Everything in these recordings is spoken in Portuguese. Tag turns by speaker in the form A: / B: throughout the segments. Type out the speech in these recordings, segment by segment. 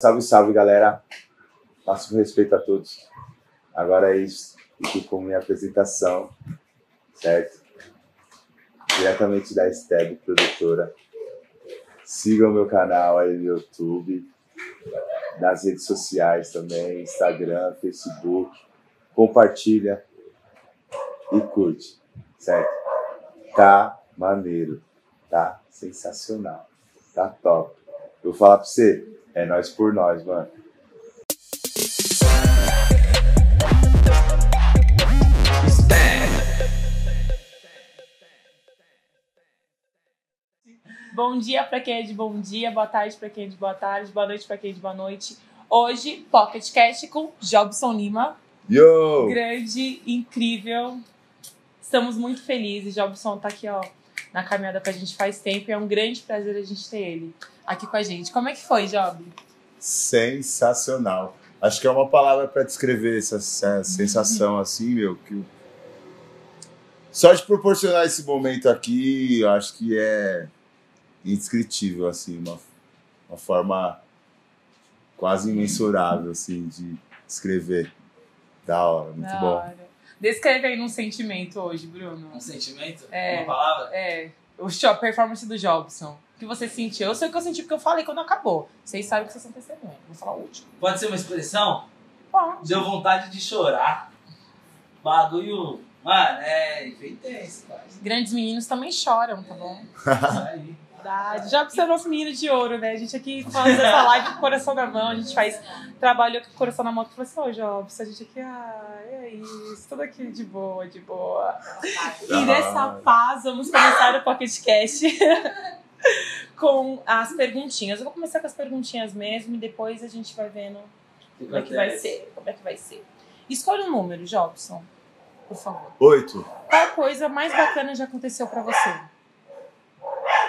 A: Salve, salve, galera. Faço respeito a todos. Agora é isso. Fico com minha apresentação, certo? Diretamente da Steb, produtora. Sigam meu canal aí no YouTube, nas redes sociais também, Instagram, Facebook. Compartilha e curte, certo? Tá maneiro, tá sensacional, tá top. Eu vou falar pra você, é nós por nós, mano.
B: Bom dia para quem é de bom dia, boa tarde para quem é de boa tarde, boa noite para quem é de boa noite. Hoje, Pocket Cast com Jobson Lima.
A: Yo!
B: Grande, incrível. Estamos muito felizes. Jobson tá aqui, ó, na caminhada com a gente faz tempo e é um grande prazer a gente ter ele aqui com a gente. Como é que foi, Job?
A: Sensacional. Acho que é uma palavra para descrever essa, essa sensação assim, meu, que só de proporcionar esse momento aqui, eu acho que é indescritível, assim, uma, uma forma quase imensurável, assim, de descrever. Da hora, muito
B: Da
A: bom.
B: hora. Descreve aí num sentimento hoje, Bruno.
C: Um sentimento?
B: É.
C: Uma palavra?
B: É, o show, a performance do Jobson. O que você sentiu? Eu sei o que eu senti porque eu falei quando acabou. Vocês sabem que vocês são testemunha. Vou falar o último.
C: Pode ser uma expressão?
B: Pode.
C: Deu vontade de chorar. Bagulho. Mano, é. Foi intenso.
B: Grandes meninos também choram, tá bom?
C: Isso aí.
B: Verdade. Já é nosso menino de ouro, né? A gente aqui faz essa live com o coração na mão, a gente faz trabalho com o coração na mão. Que falou assim, ô Jobs, a gente aqui, ah, é isso, tudo aqui de boa, de boa. E nessa paz, vamos começar o Pocket Cast com as perguntinhas. Eu vou começar com as perguntinhas mesmo e depois a gente vai vendo como é que vai ser. Como é que vai ser. Escolha um número, Jobson, por favor.
A: Oito.
B: Qual coisa mais bacana já aconteceu pra você?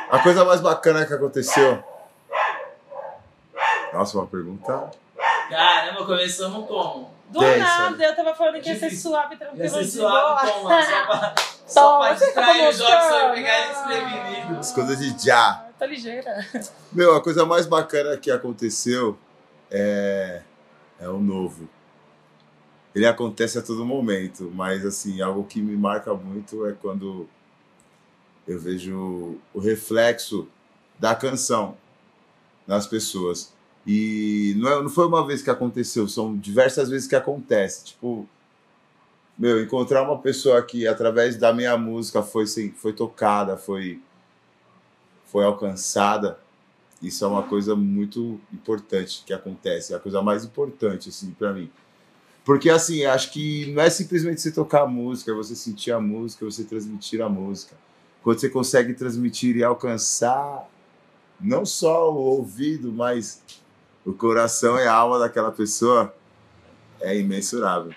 A: A coisa mais bacana que aconteceu. Nossa, uma pergunta.
C: Caramba, começamos como?
B: Do nada, eu tava falando que ia ser suave, tranquilo,
C: Ia ser suave como? Só pra, só pra
B: você
C: distrair
B: tá
C: os jogos, só pegar ele desprevenido.
A: As coisas de já.
B: Tô ligeira.
A: Meu, a coisa mais bacana que aconteceu é, é o novo. Ele acontece a todo momento, mas assim, algo que me marca muito é quando eu vejo o reflexo da canção nas pessoas. E não, é- não foi uma vez que aconteceu, são diversas vezes que acontece. Tipo, meu, encontrar uma pessoa que através da minha música foi, foi tocada, foi, foi alcançada, isso é uma coisa muito importante que acontece, é a coisa mais importante assim para mim. Porque assim, acho que não é simplesmente você tocar a música, é você sentir a música, você transmitir a música. Quando você consegue transmitir e alcançar não só o ouvido, mas o coração e a alma daquela pessoa, é imensurável.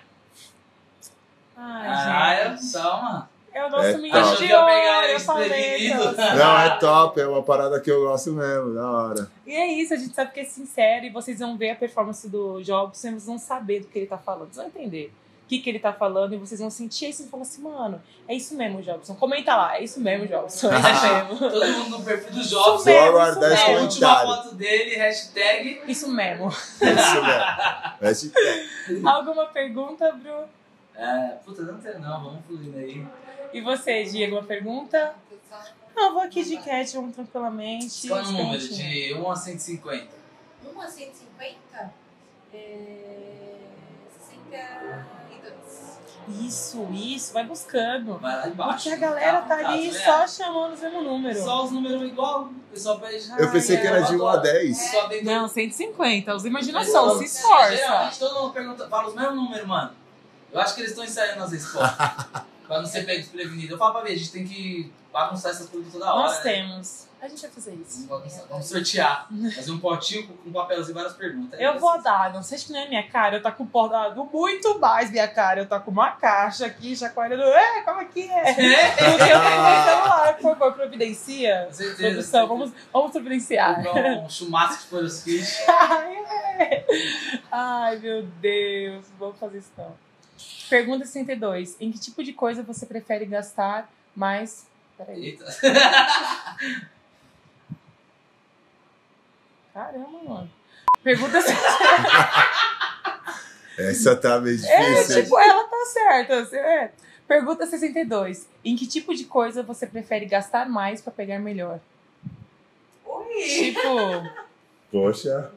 B: Ai,
C: Ah, é mano.
B: É o nosso
A: É
B: menino de ouro, eu falei.
A: Não, é top, é uma parada que eu gosto mesmo, da hora.
B: E é isso, a gente sabe que é sincero e vocês vão ver a performance do Jobson e vocês vão saber do que ele tá falando. Vocês vão entender que, que ele tá falando e vocês vão sentir isso e falar assim, mano, é isso mesmo, Jobson. Comenta lá, é isso mesmo, Jobson. É isso mesmo.
C: Todo mundo no perfil do Jobs.
B: Isso mesmo,
A: aguardar
B: isso
A: esse
C: A
B: mesmo.
C: última foto dele, hashtag.
B: Isso mesmo.
A: Isso mesmo. Hashtag.
B: Alguma pergunta, Bru?
C: É, puta, não tem não, vamos fluindo aí.
B: E você, Diego, uma pergunta? Não, vou aqui de cat, vamos tranquilamente.
C: Qual é o número? De 1 a 150.
D: 1 a 150? É... 62.
B: Isso, isso, vai buscando.
C: Vai lá embaixo.
B: Porque a galera tá ali
C: né?
B: só chamando o mesmo número.
C: Só os números igual. O pessoal pede.
A: Eu pensei que era de 1 a 10.
C: Só dentro
B: Não, 150. Usa
C: Mas,
B: imaginação, se
C: Geralmente
B: esforça.
C: todo mundo pergunta, fala os mesmos números, mano. Eu acho que eles estão ensaiando as respostas. pra não ser pego desprevenido. Eu falo pra ver, a gente tem que bagunçar essas coisas toda hora.
B: Nós
C: né?
B: temos. A gente vai fazer isso.
C: Vamos, vamos sortear. Fazer um potinho com, com papelzinho e várias perguntas.
B: Eu vou dar, não sei se não é minha cara, eu tá com o bordado muito mais minha cara. Eu tô com uma caixa aqui, chacoalhando. É, como é que é? Porque eu tenho meu celular, por favor, providencia.
C: Com certeza.
B: Produção, vamos, vamos providenciar.
C: Comprar um chumaço de folhas.
B: Ai, é. Ai, meu Deus, vamos fazer isso não. Pergunta 62. Em que tipo de coisa você prefere gastar mais. Peraí.
C: Eita.
B: Caramba, mano. Pergunta se.
A: Essa tá meio
B: É,
A: difícil. hein?
B: tipo, ela tá certa. assim, é. Pergunta 62. Em que tipo de coisa você prefere gastar mais pra pegar melhor?
D: Ui!
B: Tipo,
A: Poxa.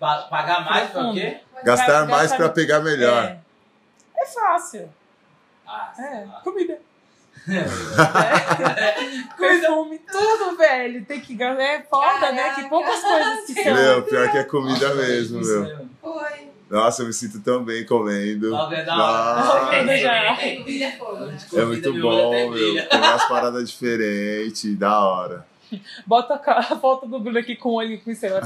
C: Pa- pagar mais pra o quê?
A: Gastar
B: Gastar-
A: mais pra pegar melhor.
B: é, é fácil.
C: Ah,
B: É,
C: lá.
B: comida. Perfume, tudo, velho. Tem que gastar. É foda, né? Que poucas coisas que são.
A: Meu, pior que é comida
C: Nossa,
A: mesmo, meu.
D: Oi!
A: Nossa, eu me sinto tão bem comendo.
C: Logo é da hora.
D: É né?
A: É muito bom, meu. Tem umas paradas diferentes, da hora.
B: Bota a foto do Bruno aqui com o olho com o seu.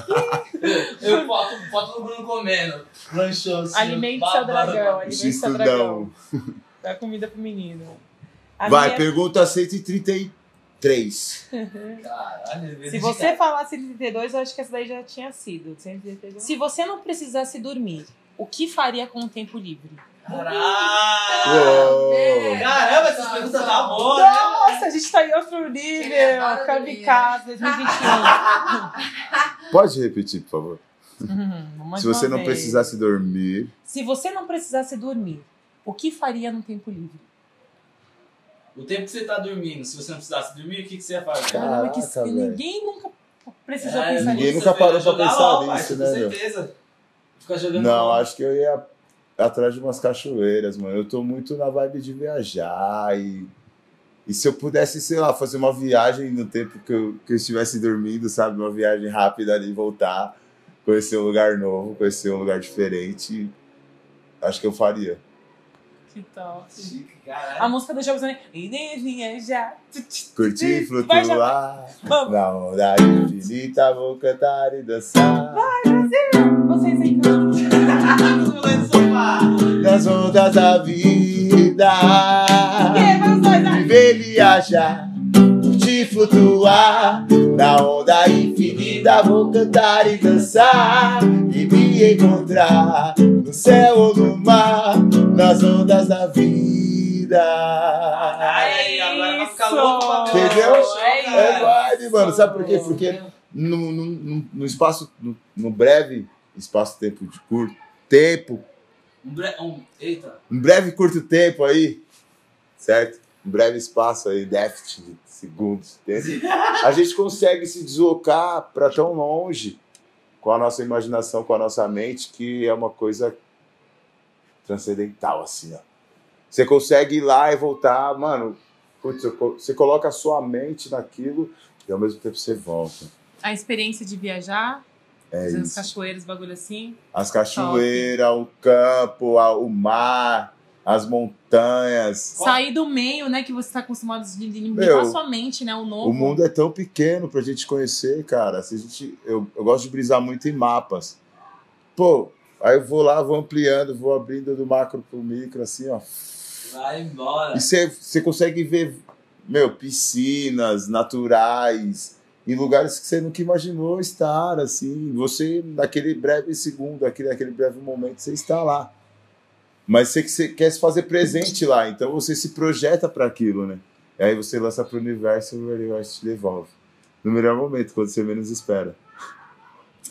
C: Eu foto, foto do Bruno comendo. Lanchou assim.
B: Alimente seu dragão, alimente seu dragão. Dá comida pro menino. A
A: Vai,
B: minha-
A: pergunta 133.
C: Caralho,
B: Se você falasse 32, eu acho que essa daí já tinha sido. 132. Se você não precisasse dormir, o que faria com o tempo livre?
A: Uou.
C: Caramba, essas perguntas tá boas, né?
B: Nossa, a gente tá em outro nível. Kamikaze 2021.
A: Pode repetir, por favor.
B: Uhum,
A: Se você não
B: vez.
A: precisasse dormir,
B: Se você não precisasse dormir, o que faria no tempo livre?
C: O tempo que você tá dormindo, se você não precisasse dormir, o que, que você ia fazer?
B: Caramba, que
A: Caraca,
B: ninguém nunca precisou
C: É,
B: pensar
A: ninguém
B: nisso.
A: nunca parou pra pensar nisso, né,
C: Com certeza. Ficar jogando
A: não, acho que eu ia atrás de umas cachoeiras, mano. Eu tô muito na vibe de viajar e. E se eu pudesse, sei lá, fazer uma viagem no tempo que eu, que eu estivesse dormindo, sabe? Uma viagem rápida ali, voltar, conhecer um lugar novo, conhecer um lugar diferente, acho que eu faria.
B: Que tal? A música do jogo também.
A: Curtir,
B: Vai,
A: flutuar, na onda infinita, vou cantar e dançar.
B: Vocês cantam.
C: Todo mundo aí sofá.
A: Nas ondas da vida.
B: E aí.
A: Viver, viajar, curtir, flutuar. Na onda infinita vou cantar e dançar. E me encontrar no céu ou no mar. Nas ondas da vida.
C: Aí, agora vai ficar louco pra.
A: Entendeu?
B: É
A: É vibe, mano. Sabe por quê? Porque no, no, no- no espaço, no, no breve espaço-tempo de curto tempo,
C: Um bre... um... Eita.
A: um breve curto tempo aí, certo? Um breve espaço aí, déficit de segundos, a gente consegue se deslocar para tão longe com a nossa imaginação, com a nossa mente, que é uma coisa transcendental, assim, ó. Você consegue ir lá e voltar, mano. Putz, você coloca a sua mente naquilo e ao mesmo tempo você volta.
B: A experiência de viajar,
A: É
B: fazendo as
A: isso.
B: cachoeiras, bagulho assim.
A: As cachoeiras, o campo, a- o mar, as montanhas.
B: Sair do meio, né, que você tá acostumado de de limpar
A: Meu,
B: sua mente, né, o novo.
A: O mundo é tão pequeno pra gente conhecer, cara. Se a gente, eu, eu gosto de brisar muito em mapas. Pô, aí eu vou lá, vou ampliando, vou abrindo do macro pro micro, assim, ó.
C: Vai embora.
A: E você consegue ver, meu, piscinas naturais, em lugares que você nunca imaginou estar, assim. Você, naquele breve segundo, aquele, naquele breve momento, você está lá. Mas você, você quer se fazer presente lá, então você se projeta para aquilo, né? E aí você lança pro universo e o universo te devolve. No melhor momento, quando você menos espera.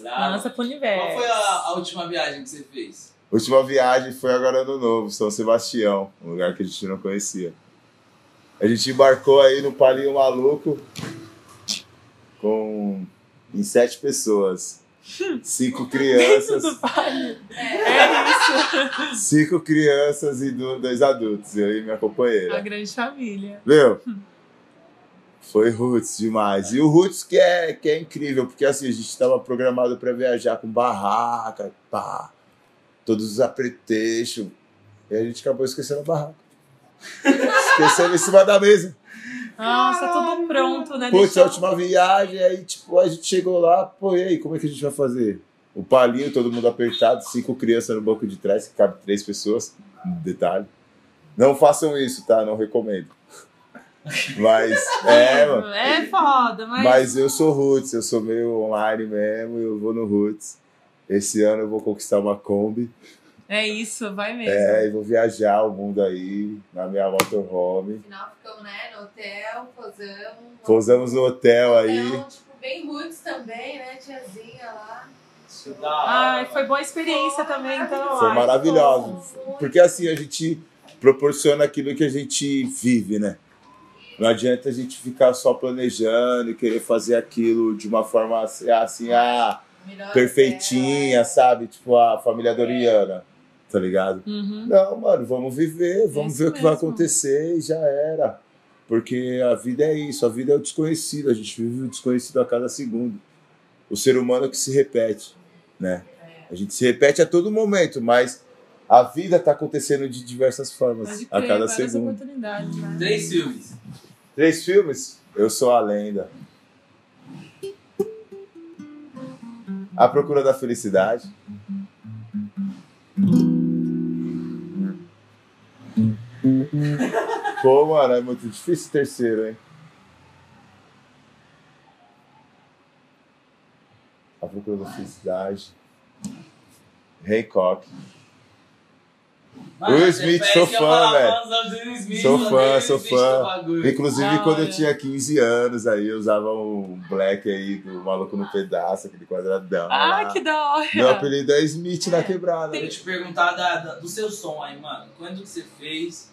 B: Lança pro
C: Qual
B: universo.
C: foi a, a última viagem que você fez?
A: Última viagem foi agora no Novo, São Sebastião, um lugar que a gente não conhecia. A gente embarcou aí no Palinho Maluco com em sete pessoas. Cinco crianças.
D: É.
B: É isso.
A: cinco crianças e do- dois adultos, eu e minha
B: A
A: companheira.
B: grande família.
A: Meu, foi roots demais. E o roots que é, que é incrível, porque assim, a gente estava programado para viajar com barraca, pá, todos os apretextos. E a gente acabou esquecendo a barraca. Esquecendo em cima da mesa.
B: Nossa, tudo pronto, né?
A: Putz,
B: Deixou-
A: a última viagem, aí tipo, a gente chegou lá, pô, e aí, como é que a gente vai fazer? O palinho, todo mundo apertado, cinco crianças no banco de trás, que cabe três pessoas. Detalhe. Não façam isso, tá? Não recomendo. Mas, é, mano.
B: É foda, mas.
A: Mas eu sou roots, eu sou meio online mesmo, eu vou no roots. Esse ano eu vou conquistar uma Kombi.
B: É isso, vai mesmo.
A: É, e vou viajar o mundo aí, na minha motorhome.
D: No final ficamos, né, no hotel, posamos.
A: Pousamos no hotel aí.
D: Hotel, tipo, bem roots também, né, tiazinha lá.
C: Hora,
B: Ai, foi boa experiência também, então.
A: Foi maravilhoso. Porque assim, a gente proporciona aquilo que a gente vive, né? Não adianta a gente ficar só planejando e querer fazer aquilo de uma forma assim, assim, ah,
D: Melhor
A: perfeitinha, sabe? Tipo a família Doriana, tá ligado?
B: Uhum.
A: Não, mano, vamos viver, vamos
B: Isso
A: ver o que vai
B: mesmo.
A: acontecer e já era. Porque a vida é isso, a vida é o desconhecido, a gente vive o desconhecido a cada segundo. O ser humano é que se repete, né? A gente se repete a todo momento, mas a vida tá acontecendo de diversas formas a cada segundo.
B: né?
C: Três filmes.
A: Três filmes? Eu sou a lenda. A Procura da Felicidade. Pô, mano, é muito difícil terceiro, hein? A Procura da Felicidade. Hancock.
C: Mano,
A: Will Smith, sou fã, velho. Sou fã, sou fã. Inclusive,
B: Da
A: quando eu tinha 15 anos, aí eu usava um black aí do Maluco no Pedaço, aquele quadradão.
B: Ah,
A: lá.
B: que da hora.
A: Meu apelido é Smith na quebrada.
C: Eu ia te perguntar da- da- do seu som aí, mano. Quando que você fez?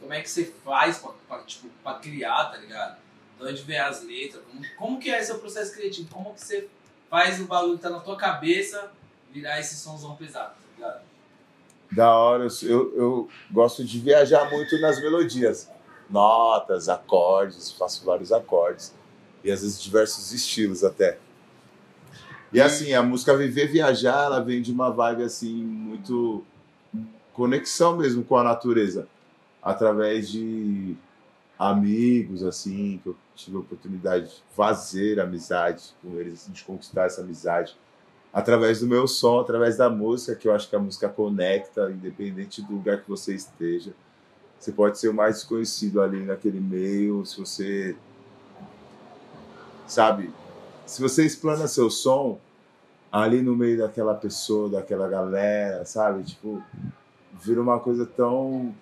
C: Como é que você faz pra, pra, tipo, pra criar, tá ligado? De onde vem as letras? Como, como que é seu processo criativo? Como que você faz o bagulho que tá na tua cabeça virar esse somzão pesado?
A: Da hora, eu, eu, gosto de viajar muito nas melodias. Notas, acordes, faço vários acordes. E às vezes diversos estilos até. E assim, a música Viver Viajar, ela vem de uma vibe assim, muito conexão mesmo com a natureza. Através de amigos, assim, que eu tive a oportunidade de fazer amizade com eles, assim, de conquistar essa amizade através do meu som, através da música, que eu acho que a música conecta, independente do lugar que você esteja. Você pode ser o mais desconhecido ali naquele meio, se você. Sabe? Se você explana seu som ali no meio daquela pessoa, daquela galera, sabe? Tipo, vira uma coisa tão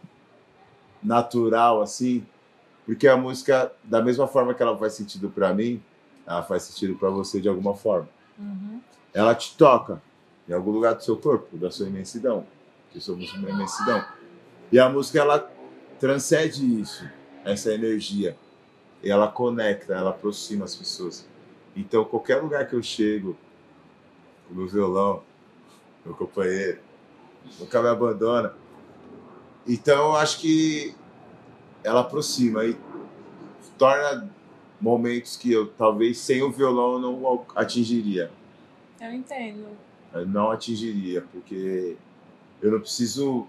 A: natural assim, porque a música, da mesma forma que ela faz sentido para mim, ela faz sentido para você de alguma forma
B: Uhum.
A: Ela te toca em algum lugar do seu corpo, da sua imensidão, que somos uma imensidão. E a música ela transcende isso, essa energia, e ela conecta, ela aproxima as pessoas. Então, qualquer lugar que eu chego, o meu violão, meu companheiro, nunca me abandona. Então, eu acho que ela aproxima e torna momentos que eu talvez sem o violão não atingiria.
B: Eu entendo.
A: Eu não atingiria, porque eu não preciso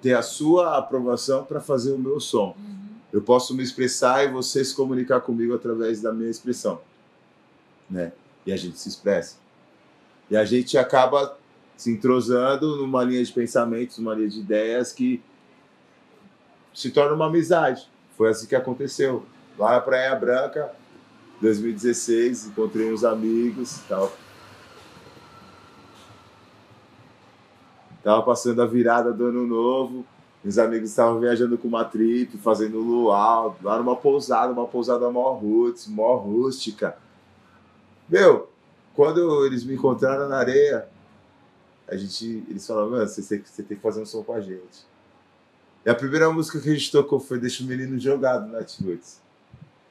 A: ter a sua aprovação para fazer o meu som.
B: Uhum.
A: Eu posso me expressar e você se comunicar comigo através da minha expressão, né? E a gente se expressa. E a gente acaba se entrosando numa linha de pensamentos, numa linha de ideias que se torna uma amizade. Foi assim que aconteceu. Lá na Praia Branca, 2016, encontrei uns amigos, tava Tava passando a virada do ano novo. Meus amigos estavam viajando com uma trip, fazendo luau, lá numa pousada, uma pousada mó roots, mó rústica. Meu, quando eles me encontraram na areia, a gente, eles falaram, mano, você você tem que fazer um som com a gente. E a primeira música que a gente tocou foi Deixa o Menino Jogado na Roots.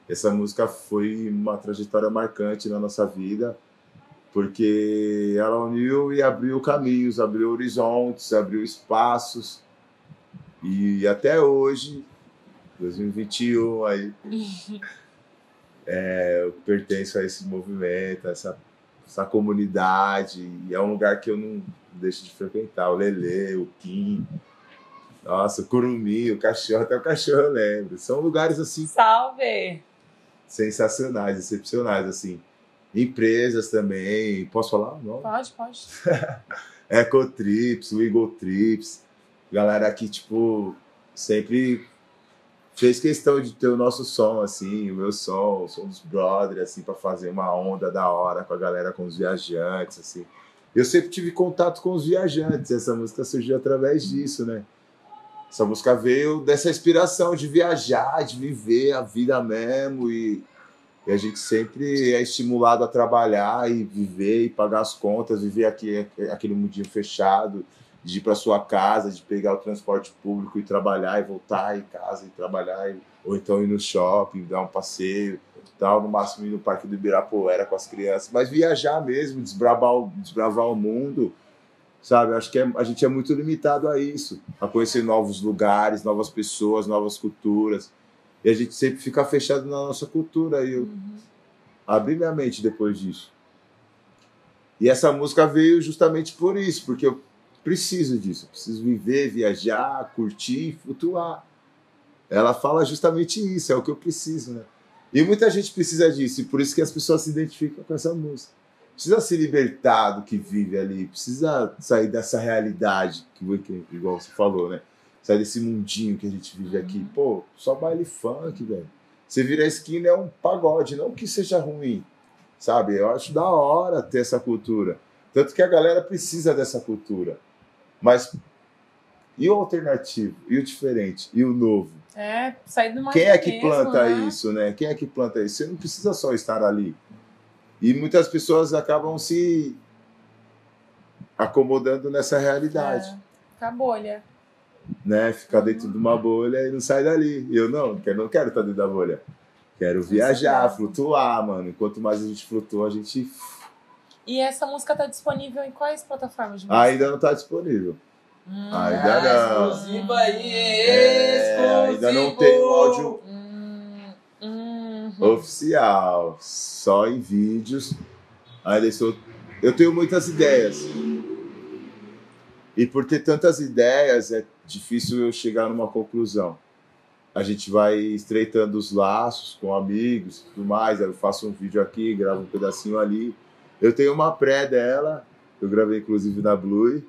A: Essa música foi uma trajetória marcante na nossa vida porque ela uniu e abriu caminhos, abriu horizontes, abriu espaços. E até hoje, 2021, aí, é, eu pertenço a esse movimento, a essa, essa comunidade, e é um lugar que eu não deixo de frequentar. O Lele, o Kim, nossa, o Curumi, o cachorro, até o cachorro eu lembro. São lugares assim
B: Salve!
A: Sensacionais, excepcionais, assim. Empresas também, posso falar? Não?
B: Pode, pode.
A: Ecotrips, Eagle Trips, galera que, tipo, sempre fez questão de ter o nosso som, assim, o meu som, o som dos brothers, assim, para fazer uma onda da hora com a galera, com os viajantes, assim. Eu sempre tive contato com os viajantes, essa música surgiu através disso, né? Essa música veio dessa inspiração de viajar, de viver a vida mesmo e E a gente sempre é estimulado a trabalhar e viver e pagar as contas, viver aqui, aquele mundinho fechado, de ir para sua casa, de pegar o transporte público e trabalhar e voltar em casa e trabalhar, e- ou então ir no shopping, dar um passeio, tal, no máximo ir no Parque do Ibirapuera com as crianças, mas viajar mesmo, desbravar, desbravar o mundo, sabe? Acho que é- a gente é muito limitado a isso, a conhecer novos lugares, novas pessoas, novas culturas. E a gente sempre fica fechado na nossa cultura. E eu abri minha mente depois disso. E essa música veio justamente por isso, porque eu preciso disso. Eu preciso viver, viajar, curtir, flutuar. Ela fala justamente isso, é o que eu preciso, né? E muita gente precisa disso, e por isso que as pessoas se identificam com essa música. Precisa se libertar do que vive ali, precisa sair dessa realidade, que, que igual você falou, né? Sair desse mundinho que a gente vive aqui. Pô, só baile funk, velho. Você vira a esquina é um pagode, não que seja ruim, sabe? Eu acho da hora ter essa cultura. Tanto que a galera precisa dessa cultura. Mas e o alternativo? E o diferente? E o novo?
B: É, sair do mais
A: Quem é que
B: mesmo,
A: planta
B: né?
A: isso, né? Quem é que planta isso? Você não precisa só estar ali. E muitas pessoas acabam se acomodando nessa realidade,
B: É, a bolha.
A: né? Ficar dentro de uma bolha e não sai dali. Eu não, eu não quero estar dentro da bolha. Quero viajar, flutuar, mano. Quanto mais a gente flutua, a gente
B: E essa música tá disponível em quais plataformas de música?
A: ainda não está disponível.
B: Hum,
A: ainda não.
C: Exclusivo aí,
A: É,
C: exclusivo.
A: ainda não tem o áudio
B: hum.
A: oficial, só em vídeos. Ainda estou... Eu tenho muitas ideias. E por ter tantas ideias, é difícil eu chegar numa conclusão. A gente vai estreitando os laços com amigos e tudo mais. Eu faço um vídeo aqui, gravo um pedacinho ali. Eu tenho uma pré dela, eu gravei inclusive na Blue,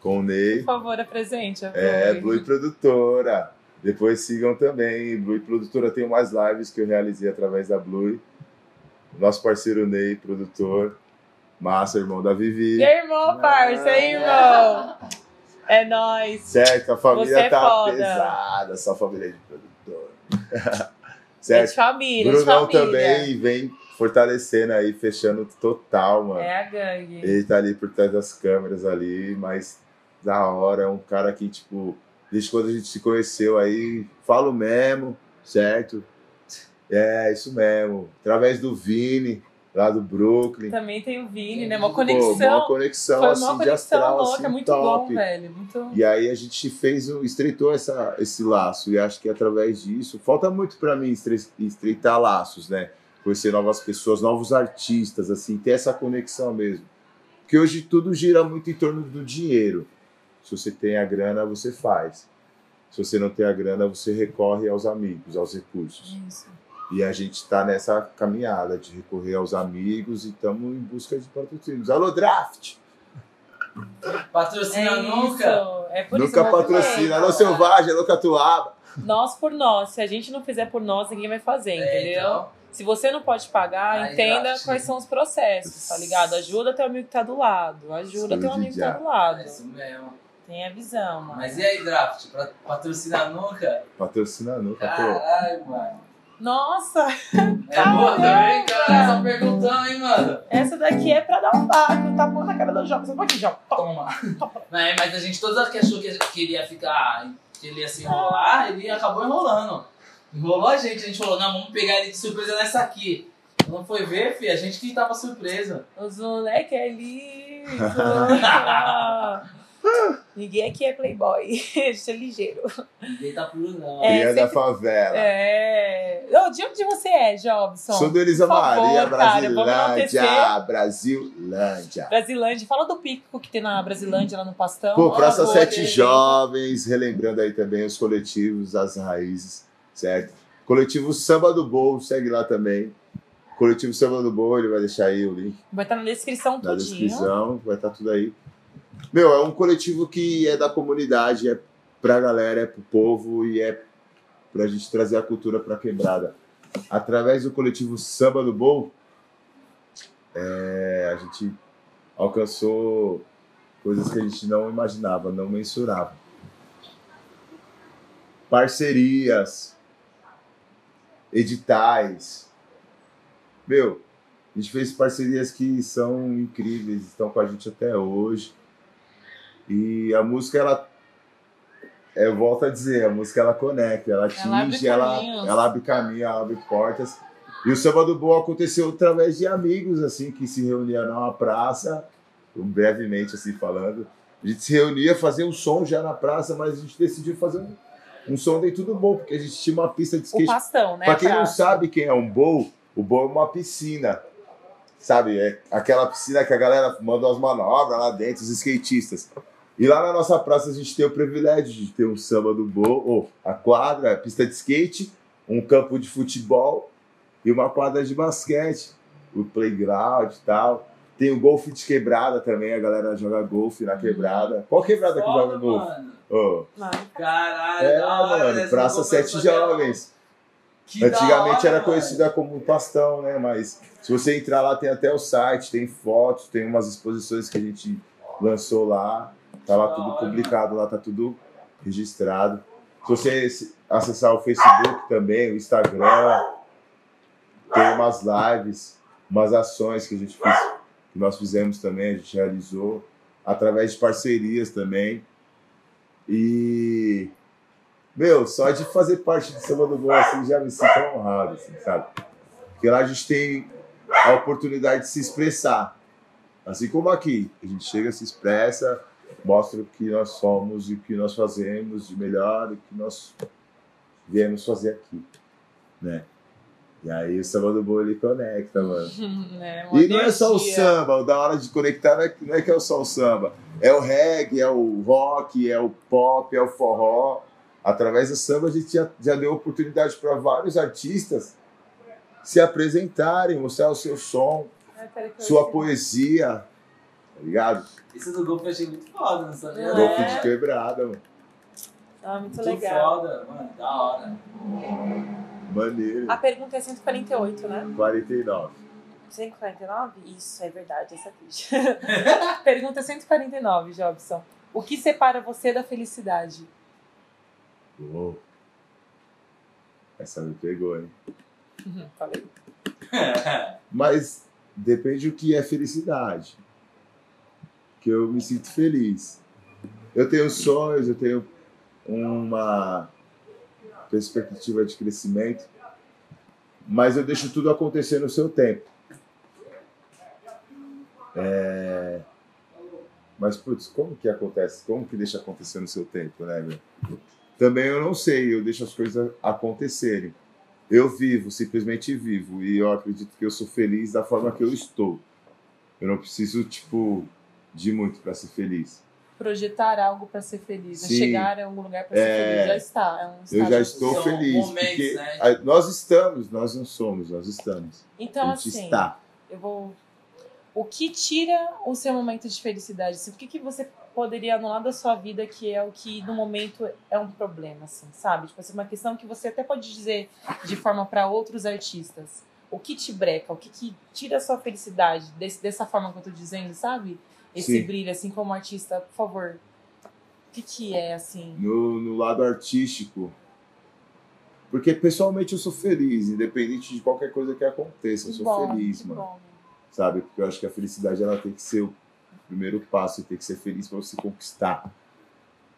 A: com o Ney.
B: Por favor, apresente.
A: É. Blue Produtora. Depois sigam também. Blue Produtora tem umas lives que eu realizei através da Blue. Nosso parceiro Ney, produtor. Massa, irmão da Vivi.
B: E aí, irmão, parça, hein, irmão? É nóis.
A: Certo, a família
B: Você é
A: tá
B: foda.
A: pesada, só família de produtor.
B: É de
A: certo?
B: família, é de
A: Brunão
B: família.
A: também vem fortalecendo aí, fechando total, mano.
B: É a gangue.
A: Ele tá ali por trás das câmeras ali, mas da hora, é um cara que, tipo, desde quando a gente se conheceu aí, falo mesmo, certo? É, isso mesmo. Através do Vini, lá do Brooklyn.
B: Também tem o Vini, né? Uma
A: Pô,
B: conexão.
A: uma conexão,
B: Foi
A: assim,
B: uma
A: de
B: conexão
A: astral,
B: louca,
A: assim,
B: muito
A: top.
B: bom, velho. Muito...
A: E aí a gente fez, o- estreitou essa, esse laço. E acho que através disso, falta muito para mim estre- estreitar laços, né? Conhecer novas pessoas, novos artistas, assim, ter essa conexão mesmo. Porque hoje tudo gira muito em torno do dinheiro. Se você tem a grana, você faz. Se você não tem a grana, você recorre aos amigos, aos recursos.
B: Isso.
A: E a gente está nessa caminhada de recorrer aos amigos e estamos em busca de patrocínios. Alô, Draft!
C: Patrocina
B: É
C: nunca.
B: isso. É por
A: Nunca
B: isso
A: patrocina. Alô, Selvagem, alô, Catuaba.
B: Nós por nós. Se a gente não fizer por nós, ninguém vai fazer,
C: É,
B: entendeu?
C: então,
B: Se você não pode pagar,
C: Aí,
B: entenda
C: graças.
B: quais são os processos, tá ligado? Ajuda teu amigo que tá do lado. Ajuda teu amigo que tá do lado.
C: é isso mesmo.
B: Tem a visão, mano.
C: Mas e aí, Draft? Pra patrocinar nunca?
A: Patrocina nunca, pô.
C: Caralho, mano.
B: Nossa,
C: É boa também, cara? Só perguntando, hein, mano?
B: essa daqui é pra dar um baque, um tapão na cara do Jobs. Vamos aqui, Jobs.
C: Toma. Não, é, mas a gente toda que achou que, que ele ia ficar, que ele ia se enrolar, ele acabou enrolando. Enrolou a gente, a gente falou, não, vamos pegar ele de surpresa nessa aqui. Não foi ver, fi, a gente que tava surpresa.
B: Os moleque é lindo. Ninguém aqui é playboy. A gente é ligeiro.
C: Ninguém tá por não.
B: É,
A: é da favela.
B: É. Ô, de onde você é, Jobson?
A: Sou do Elisa Maria, Brasilândia. Brasilândia.
B: Brasilândia. Fala do pico que tem na Brasilândia, lá no Pastão.
A: Pô, Praça Sete
B: tem-
A: Jovens, relembrando aí também os coletivos, as raízes, certo? Coletivo Samba do Bol, segue lá também. Coletivo Samba do Bol, ele vai deixar aí o link
B: Vai estar na descrição
A: na
B: tudinho.
A: descrição, vai estar tudo aí. Meu, é um coletivo que é da comunidade, é pra galera, é pro povo e é pra gente trazer a cultura pra quebrada. Através do coletivo Samba do Bom, é, a gente alcançou coisas que a gente não imaginava, não mensurava. Parcerias, editais, meu, a gente fez parcerias que são incríveis, estão com a gente até hoje. E a música, ela. Eu volto a dizer, a música ela conecta, ela
B: Ela abre
A: atinge, ela, ela abre caminho, ela abre portas. E o Samba do Boa aconteceu através de amigos, assim, que se reuniam numa praça, brevemente assim falando. A gente se reunia, fazia um som já na praça, mas a gente decidiu fazer um, um som dentro do bowl, porque a gente tinha uma pista de
B: O
A: skate
B: pastão, né?
A: Pra quem não
B: praça.
A: sabe quem é um bowl, o bowl é uma piscina. Sabe? É aquela piscina que a galera manda umas manobras lá dentro, os skatistas. E lá na nossa praça a gente tem o privilégio de ter um samba do bowl, ou a quadra, a pista de skate, um campo de futebol e uma quadra de basquete, o playground e tal. Tem o golfe de quebrada também, a galera joga golfe na quebrada. Qual quebrada que joga
C: Foda,
A: golfe?
C: mano.
B: Não.
C: Caralho,
A: é, mano, Praça Sete
C: legal.
A: Jovens. Antigamente
C: hora,
A: era
C: mano.
A: conhecida como Pastão, né? Mas se você entrar lá, tem até o site, tem fotos, tem umas exposições que a gente lançou lá. Tá lá tudo publicado, lá tá tudo registrado. Se você acessar o Facebook também, o Instagram, tem umas lives, umas ações que a gente fez, que nós fizemos também, a gente realizou, através de parcerias também. E meu, só de fazer parte do Samba do Gol assim, já me sinto honrado, assim, sabe? Porque lá a gente tem a oportunidade de se expressar. Assim como aqui, a gente chega, se expressa, mostra o que nós somos e o que nós fazemos de melhor, o que nós viemos fazer aqui, né? E aí o Samba do Gol ele conecta, mano.
B: É,
A: E não é só o samba, o da hora de conectar não é, não é que é só o samba. É o reggae, é o rock, é o pop, é o forró. Através do samba a gente já, já deu oportunidade para vários artistas se apresentarem, mostrar o seu som,
B: eu-
A: sua poesia, tá ligado?
C: Esse do golfe eu achei muito foda, não sabia?
B: É.
A: Golpe de quebrada, mano.
B: Ah, muito
C: Muito
B: legal.
C: foda, mano, da hora.
A: Maneiro.
B: A pergunta é 148, né?
A: 49.
B: 149? Isso, é verdade, essa aqui. pergunta 149, Jobson. O que separa você da felicidade?
A: Uou. Essa me pegou, hein?
B: Uhum, falei.
A: Mas depende do que é felicidade. Que eu me sinto feliz. Eu tenho sonhos, eu tenho uma perspectiva de crescimento, mas eu deixo tudo acontecer no seu tempo. É, Mas, putz, como que acontece? Como que deixa acontecer no seu tempo, né, meu? Também eu não sei, eu deixo as coisas acontecerem. Eu vivo, simplesmente vivo. E eu acredito que eu sou feliz da forma que eu estou. Eu não preciso, tipo, de muito para ser feliz.
B: Projetar algo para ser feliz, né?
A: Sim.
B: chegar a algum lugar para ser
A: É.
B: feliz. Já está. É um
A: Eu já estou feliz.
C: momentos,
A: porque
C: né?
A: nós estamos, nós não somos, nós estamos.
B: Então,
A: a gente
B: assim,
A: está.
B: eu vou. O que tira o seu momento de felicidade? Assim, o que, que você poderia anular da sua vida que é o que no momento é um problema, assim, sabe? Tipo assim, uma questão que você até pode dizer de forma para outros artistas. O que te breca? O que, que tira a sua felicidade desse, dessa forma que eu tô dizendo, sabe? Esse
A: Sim.
B: brilho, assim, como artista, por favor. O que, que é, assim?
A: No, no lado artístico. Porque pessoalmente eu sou feliz, independente de qualquer coisa que aconteça. Eu sou
B: bom,
A: feliz, mano.
B: bom.
A: Sabe? Porque eu acho que a felicidade ela tem que ser o primeiro passo, e tem que ser feliz para você conquistar.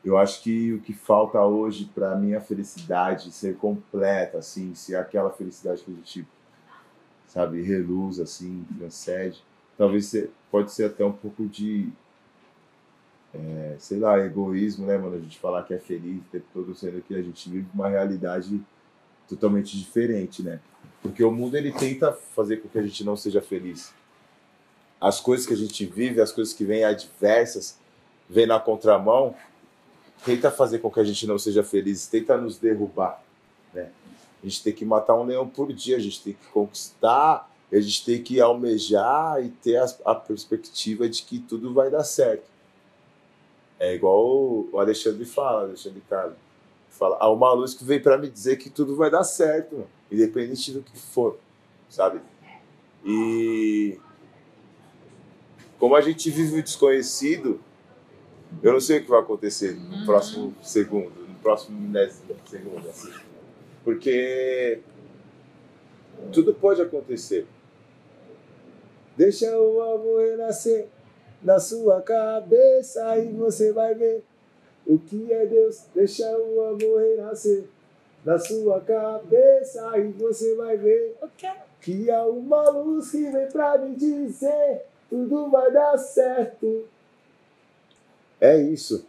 A: Eu acho que o que falta hoje para minha felicidade ser completa, assim, ser aquela felicidade que a gente, sabe, reluz, assim, transcende, talvez ser, pode ser até um pouco de, é, sei lá, egoísmo, né, mano? A gente falar que é feliz o tempo todo, sendo que a gente vive uma realidade totalmente diferente, né? Porque o mundo ele tenta fazer com que a gente não seja feliz. As coisas que a gente vive, as coisas que vêm adversas, vêm na contramão, tenta fazer com que a gente não seja feliz, tenta nos derrubar, né? A gente tem que matar um leão por dia, a gente tem que conquistar, a gente tem que almejar e ter a, a perspectiva de que tudo vai dar certo. É igual o- Alexandre fala, Alexandre Carlos. Fala, há uma luz que veio para me dizer que tudo vai dar certo, mano, independente do que for, sabe? E como a gente vive o desconhecido, eu não sei o que vai acontecer no
B: Uhum.
A: próximo segundo, no próximo milésimo de segundo, assim. Porque tudo pode acontecer. Deixa o amor renascer na sua cabeça e você vai ver o que é Deus. Deixa o amor renascer na sua cabeça e você vai ver que há uma luz que vem pra me dizer tudo vai dar certo. É isso.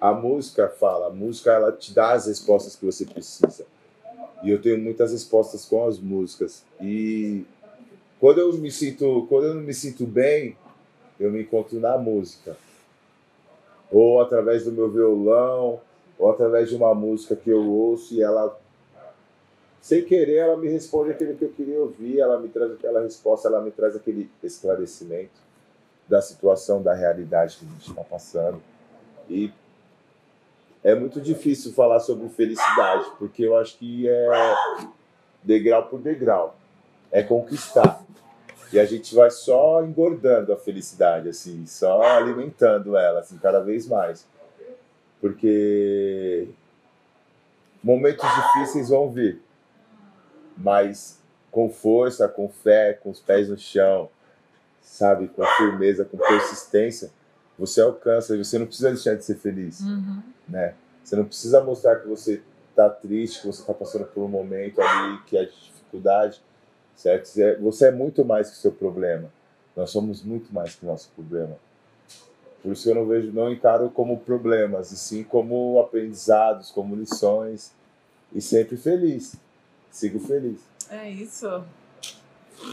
A: A música fala, a música ela te dá as respostas que você precisa. E eu tenho muitas respostas com as músicas. E quando eu me sinto, quando eu não me sinto bem, eu me encontro na música. Ou através do meu violão, ou através de uma música que eu ouço e ela sem querer ela me responde aquilo que eu queria ouvir, ela me traz aquela resposta, ela me traz aquele esclarecimento da situação, da realidade que a gente está passando. E é muito difícil falar sobre felicidade, porque eu acho que é degrau por degrau, é conquistar. E a gente vai só engordando a felicidade, assim, só alimentando ela, assim, cada vez mais. Porque momentos difíceis vão vir, mas com força, com fé, com os pés no chão, sabe, com firmeza, com persistência, você alcança. Você não precisa deixar de ser feliz,
B: Uhum.
A: né? Você não precisa mostrar que você está triste, que você está passando por um momento ali que é de dificuldade, certo? Você é- Você é muito mais que o seu problema. Nós somos muito mais que o nosso problema. Por isso eu não vejo, não encaro como problemas, e sim como aprendizados, como lições, e sempre feliz. Sigo feliz.
B: É isso.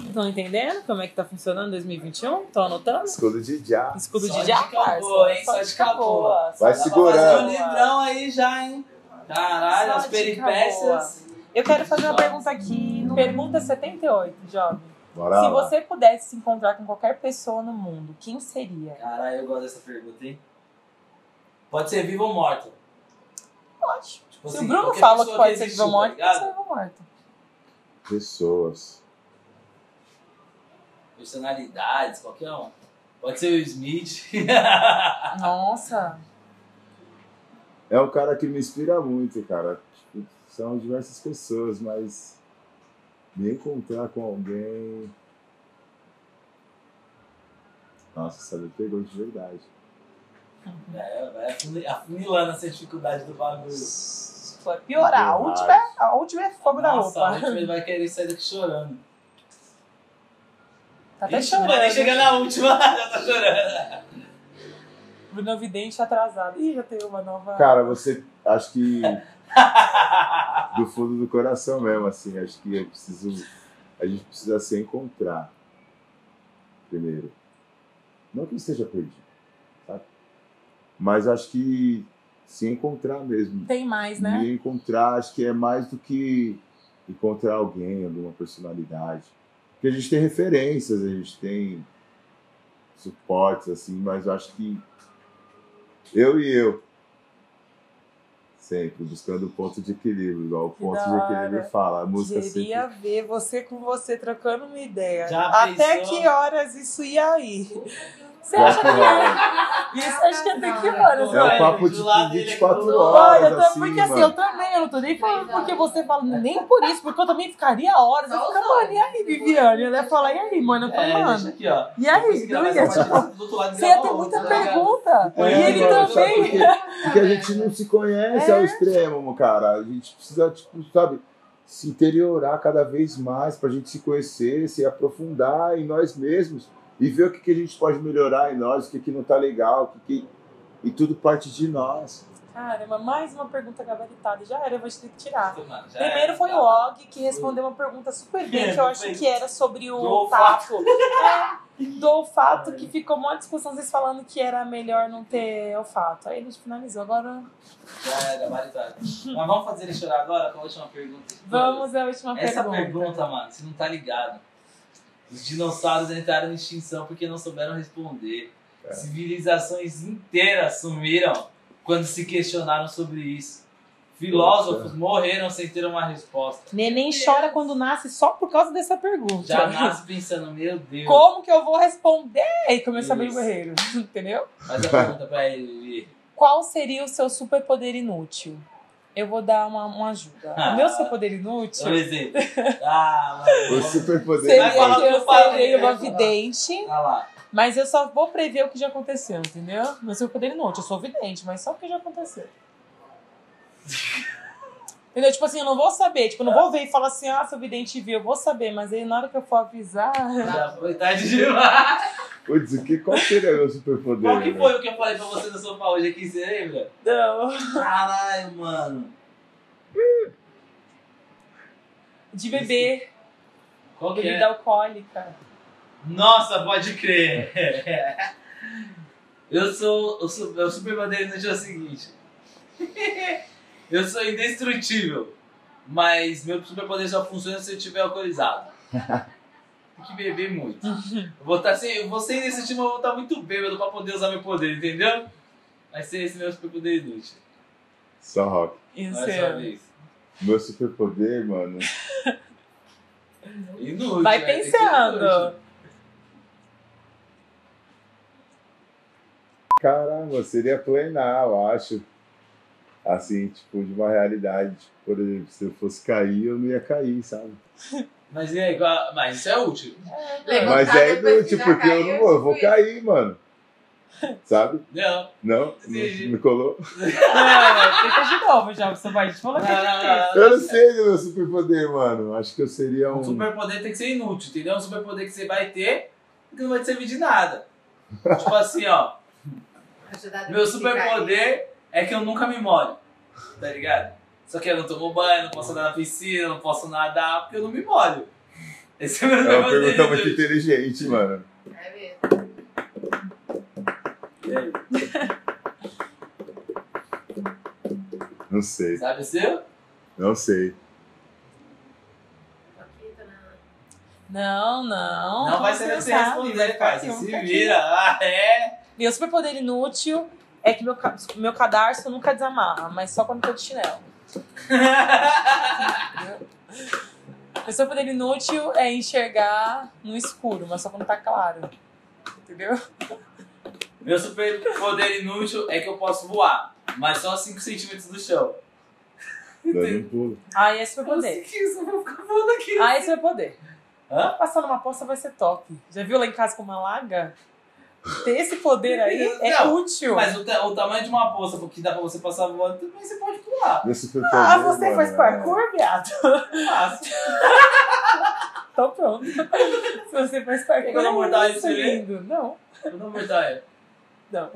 B: Estão entendendo como é que tá funcionando 2021? Estão anotando?
A: Escudo de já.
B: Escudo
C: Só
B: de já?
C: Só dica boa.
A: Vai segurando.
C: um livrão aí já, hein? Caralho,
B: Só
C: as peripécias.
B: Eu quero fazer uma pergunta aqui. Pergunta 78, jovem.
A: Bora
B: Se
A: lá.
B: você pudesse se encontrar com qualquer pessoa no mundo, quem seria?
C: Caralho, eu gosto dessa pergunta, hein? Pode ser vivo ou morto?
B: Pode.
C: Tipo
B: Se
C: assim,
B: o Bruno fala que pode ser vivo morto,
C: tá
B: pode ser
C: ligado?
B: vivo morto.
A: Pessoas.
C: Personalidades, qualquer um. Pode ser o Smith.
B: Nossa.
A: É um cara que me inspira muito, cara. Tipo, são diversas pessoas, mas me encontrar com alguém. Nossa, essa me pegou de verdade.
C: É, vai afuni- afunilando essa dificuldade do bagulho.
B: Foi piorar. A última, é, a última é fogo da roupa.
C: a última ele vai querer sair daqui chorando.
B: Tá até
C: Ixi, não vai nem
B: chorando.
C: chegar na última, já tá chorando.
B: Bruno Vidente atrasado. Ih, já tem uma nova.
A: Cara, você. Acho que. do fundo do coração mesmo, assim. Acho que eu preciso. A gente precisa se encontrar. Primeiro. Não que esteja perdido, sabe? Mas acho que se encontrar mesmo.
B: Tem mais, né?
A: Me encontrar, acho que é mais do que encontrar alguém, alguma personalidade. Porque a gente tem referências, a gente tem suportes, assim, mas acho que eu e eu. Sempre, buscando o ponto de equilíbrio, igual o ponto de equilíbrio fala. A música
B: Queria
A: sempre.
B: ver você com você trocando uma ideia.
C: Já
B: Até
C: pensou?
B: que horas isso ia ir? Você acha
A: que rola.
B: isso acha que até que horas,
A: É um papo de
C: é
A: 24
C: que-
A: horas.
B: Olha,
A: assim,
B: porque assim, eu também, eu não tô nem falando porque você fala, nem por isso, porque eu também ficaria horas. Eu
D: os
B: mano, e aí, Viviane? Ela ia falar, e aí, mano? Eu falei,
C: É,
B: mano, e aí? Não ia, tipo,
C: parte, do outro lado
B: você ia ter muita pergunta.
A: É,
B: e ele também.
A: Porque a gente não se conhece
B: É.
A: ao extremo, cara. A gente precisa, tipo, sabe, se interiorar cada vez mais pra gente se conhecer, se aprofundar em nós mesmos e ver o que, que a gente pode melhorar em nós, o que, que não tá legal, o que, que... e tudo parte de nós.
B: Caramba, mais uma pergunta gabaritada. Já era, eu vou ter que tirar.
C: Mano,
B: Primeiro
C: é,
B: foi o Og que respondeu uma pergunta super bem, que eu acho que era sobre o
C: Do
B: olfato. É, do olfato, que ficou um de discussão, vocês falando que era melhor não ter olfato. Aí a gente finalizou. Agora
C: Já é gabaritado. Mas vamos fazer ele chorar agora com a última pergunta.
B: vamos à última
C: Essa
B: pergunta.
C: pergunta, mano, você não tá ligado. Os dinossauros entraram em extinção porque não souberam responder.
A: É.
C: Civilizações inteiras sumiram quando se questionaram sobre isso. Filósofos morreram sem ter uma resposta.
B: Neném chora quando nasce só por causa dessa pergunta.
C: Já nasce pensando, meu Deus.
B: Como que eu vou responder? E começa a abrir o guerreiro. Entendeu?
C: Faz a pergunta pra ele.
B: Qual seria o seu superpoder inútil? Eu vou dar uma, uma ajuda. O meu superpoder inútil
C: Por exemplo. Ah,
A: O
C: mano.
A: superpoder.
B: seria
C: Vai falar
B: que
C: o
B: eu serei
C: né?
B: uma vidente,
C: Ah lá.
B: mas eu só vou prever o que já aconteceu, entendeu? Meu superpoder inútil, eu sou vidente, mas só o que já aconteceu. Entendeu? Tipo assim, eu não vou saber. Tipo, eu não vou ver e falar assim, ah, sou vidente e vi. Eu vou saber, mas aí na hora que eu for avisar.
C: Já foi tarde demais.
A: Putz, o que, qual seria meu superpoder?
C: Qual que
A: né?
C: foi o que eu falei pra você no sofá hoje aqui, você lembra?
B: Não.
C: Caralho, mano.
B: De beber,
C: Qual que
B: bebida
C: é?
B: alcoólica.
C: Nossa, pode crer. Eu sou. Eu sou meu superpoder inútil é o seguinte. Eu sou indestrutível. Mas meu superpoder só funciona se eu estiver alcoolizado. Que beber muito. Eu vou estar sem. Eu vou indestrutível, mas eu vou estar muito bêbado pra poder usar meu poder, entendeu? Vai ser esse meu superpoder inútil.
A: Só rock.
B: Isso
C: Mais uma
B: é.
C: vez.
A: Meu superpoder, mano.
C: Inútil.
B: Vai
C: é, ser
B: pensando.
A: Caramba, seria plenar, eu acho. Assim, tipo, de uma realidade. Por exemplo, se eu fosse cair, eu não ia cair, sabe?
C: Mas e aí, qual- mas isso é útil.
D: Levantar
A: Mas é inútil, porque eu não vou, eu vou cair, mano. Sabe?
C: Não.
A: Não? Não me colou?
B: Não, tenta de novo, já. Você vai. Falou que é
C: Não, não,
B: difícil.
C: não,
A: Eu não sei do meu superpoder, mano. Acho que eu seria
C: Um
A: um.
C: superpoder tem que ser inútil, entendeu? Um superpoder que você vai ter e que não vai te servir de nada. tipo assim, ó. Meu superpoder é que eu nunca me molho. Tá ligado? Só que eu não tomo banho, não posso andar na piscina, não posso nadar porque eu não me molho. Esse é o meu
A: É uma pergunta muito inteligente, mano.
D: É mesmo.
C: E aí,
A: Não sei.
C: Sabe o seu?
A: Não sei.
B: Não, não.
C: Não vai
B: Você
C: ser você responder,
B: vai
C: cara. Você se vira. Ah, é?
B: Meu superpoder inútil é que meu, meu cadarço nunca desamarra, mas só quando eu tô de chinelo. Meu superpoder inútil é enxergar no escuro, mas só quando tá claro. Entendeu?
C: Meu superpoder inútil é que eu posso voar, mas só 5 centímetros do chão.
A: Dando um pulo.
B: Ah, esse é superpoder.
C: que isso? Eu vou ficar voando aqui.
B: Ah, esse é superpoder.
C: Hã?
B: Passar numa poça vai ser top. Já viu lá em casa com uma laga? Ter esse poder aí é
C: Não,
B: útil.
C: Mas o, o tamanho de uma poça, porque dá pra você passar voando, também você pode pular.
B: Ah, você
A: mano,
B: faz
A: é-
B: parkour, viado?
C: Fácil.
B: Então pronto. Se você faz parkour,
C: Pegou na mortalha
B: isso é lindo. Não,
C: Vou dar uma mortalha.
B: não.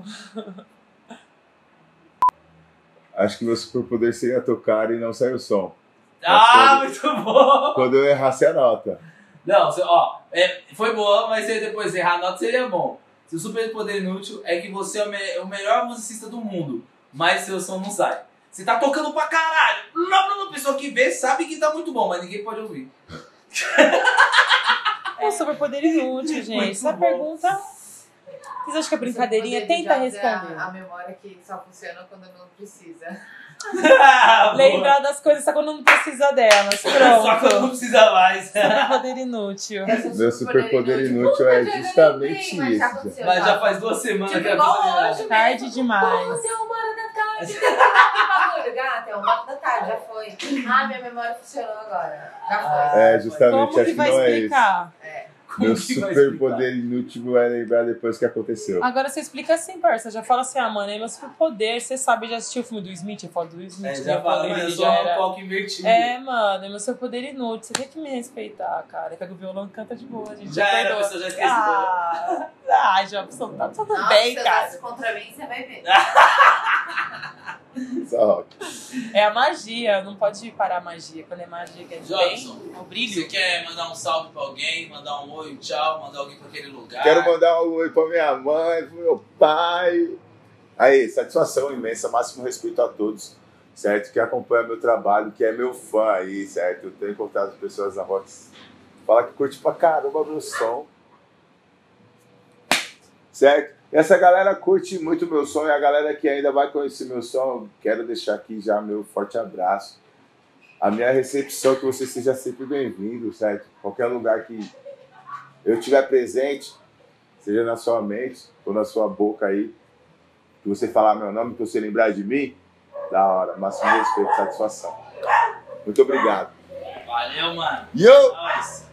A: Acho que meu superpoder seria tocar e não sair o som.
C: Ah, muito bom!
A: Quando eu errasse a nota.
C: Não, ó, é, foi boa, mas se depois errar a nota seria bom. Seu superpoder inútil é que você é o, me- o melhor musicista do mundo, mas seu som não sai. Você tá tocando pra caralho. Não, não, pessoa que vê sabe que tá muito bom, mas ninguém pode ouvir.
B: É um superpoder inútil, gente.
C: Muito
B: Essa
C: bom.
B: pergunta. Vocês acham que é brincadeirinha? Tenta
D: é
B: responder.
D: A, a memória que só funciona quando não precisa.
B: Lembrar das coisas só quando não precisa delas.
C: Só quando não
B: Pronto.
C: precisa mais.
B: Superpoder inútil.
A: Meu superpoder inútil é justamente
D: mas já
A: isso.
D: aconteceu,
C: Mas já
D: já.
C: faz duas semanas
D: Tipo,
C: que a
D: igual hoje
B: Tarde
D: mesmo.
B: demais.
D: Você é uma hora da tarde. Que bagulho, gata, é uma hora da tarde, já foi. Ah, minha memória funcionou agora. Já foi.
C: Ah,
A: É,
D: Já
A: justamente.
B: Como
A: acho
B: que
A: que
B: vai
A: não é
B: explicar?
C: Como
A: Meu superpoder inútil é lembrar depois que aconteceu.
B: Agora você explica assim, parça. Já fala assim, ah, mano, é meu superpoder. Você sabe, já assistiu o filme do Smith? Eu falo do Smith.
C: É,
B: meu
C: já fala,
B: poder,
C: mas eu sou
B: já
C: um
B: era-
C: coque invertido.
B: É, mano, é meu superpoder inútil. Você tem que me respeitar, cara. Pega o violão e canta de boa, gente.
C: Já era, a
B: perdoa.
C: pessoa já esqueceu.
B: Ah, ah Jobson, tá tudo
D: Nossa,
B: bem,
D: se
B: cara.
D: desse contra mim, você vai ver.
A: Só rock.
B: É a magia, não pode parar a magia. Quando é magia que é
C: Jobson,
B: bem, é o
C: Você
B: brilho.
C: quer mandar um salve pra alguém, mandar um oi, tchau, mandar alguém pra aquele lugar?
A: Quero mandar um oi pra minha mãe, pro meu pai. Aí, satisfação imensa, máximo respeito a todos, certo? Que acompanha meu trabalho, que é meu fã aí, certo? Eu tenho encontrado pessoas na rua que fala que curte pra caramba meu som. Certo? E essa galera curte muito meu som e a galera que ainda vai conhecer meu som, eu quero deixar aqui já meu forte abraço. A minha recepção, que você seja sempre bem-vindo, certo? Qualquer lugar que eu estiver presente, seja na sua mente ou na sua boca aí, que você falar meu nome, que você lembrar de mim, Da hora. Máximo respeito e satisfação. Muito obrigado.
C: Valeu, mano.
A: Yo!
C: Nós.